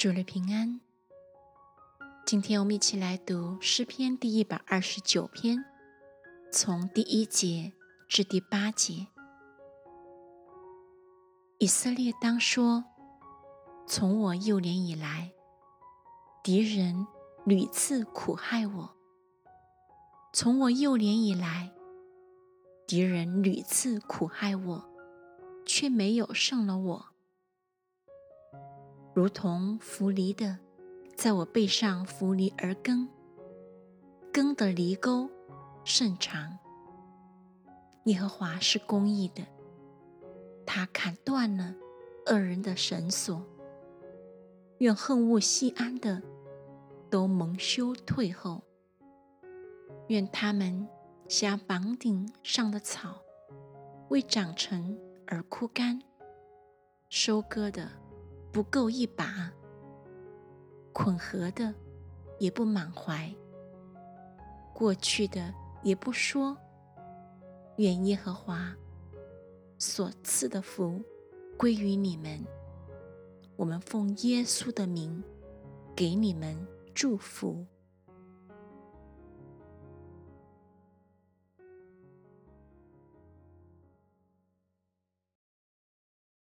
主日平安。今天我们一起来读诗篇第一百二十九篇，从第一节至第八节。以色列当说：从我幼年以来，敌人屡次苦害我；从我幼年以来，敌人屡次苦害我，却没有胜了我。如同扶犁的，在我背上扶犁而耕，耕的犁沟甚长。耶和华是公义的，他砍断了恶人的绳索，愿恨恶西安的都蒙羞退后，愿他们像房顶上的草，为长成而枯干，收割的。不够一把，捆合的也不满怀，过去的也不说。愿耶和华所赐的福归于你们。我们奉耶稣的名给你们祝福。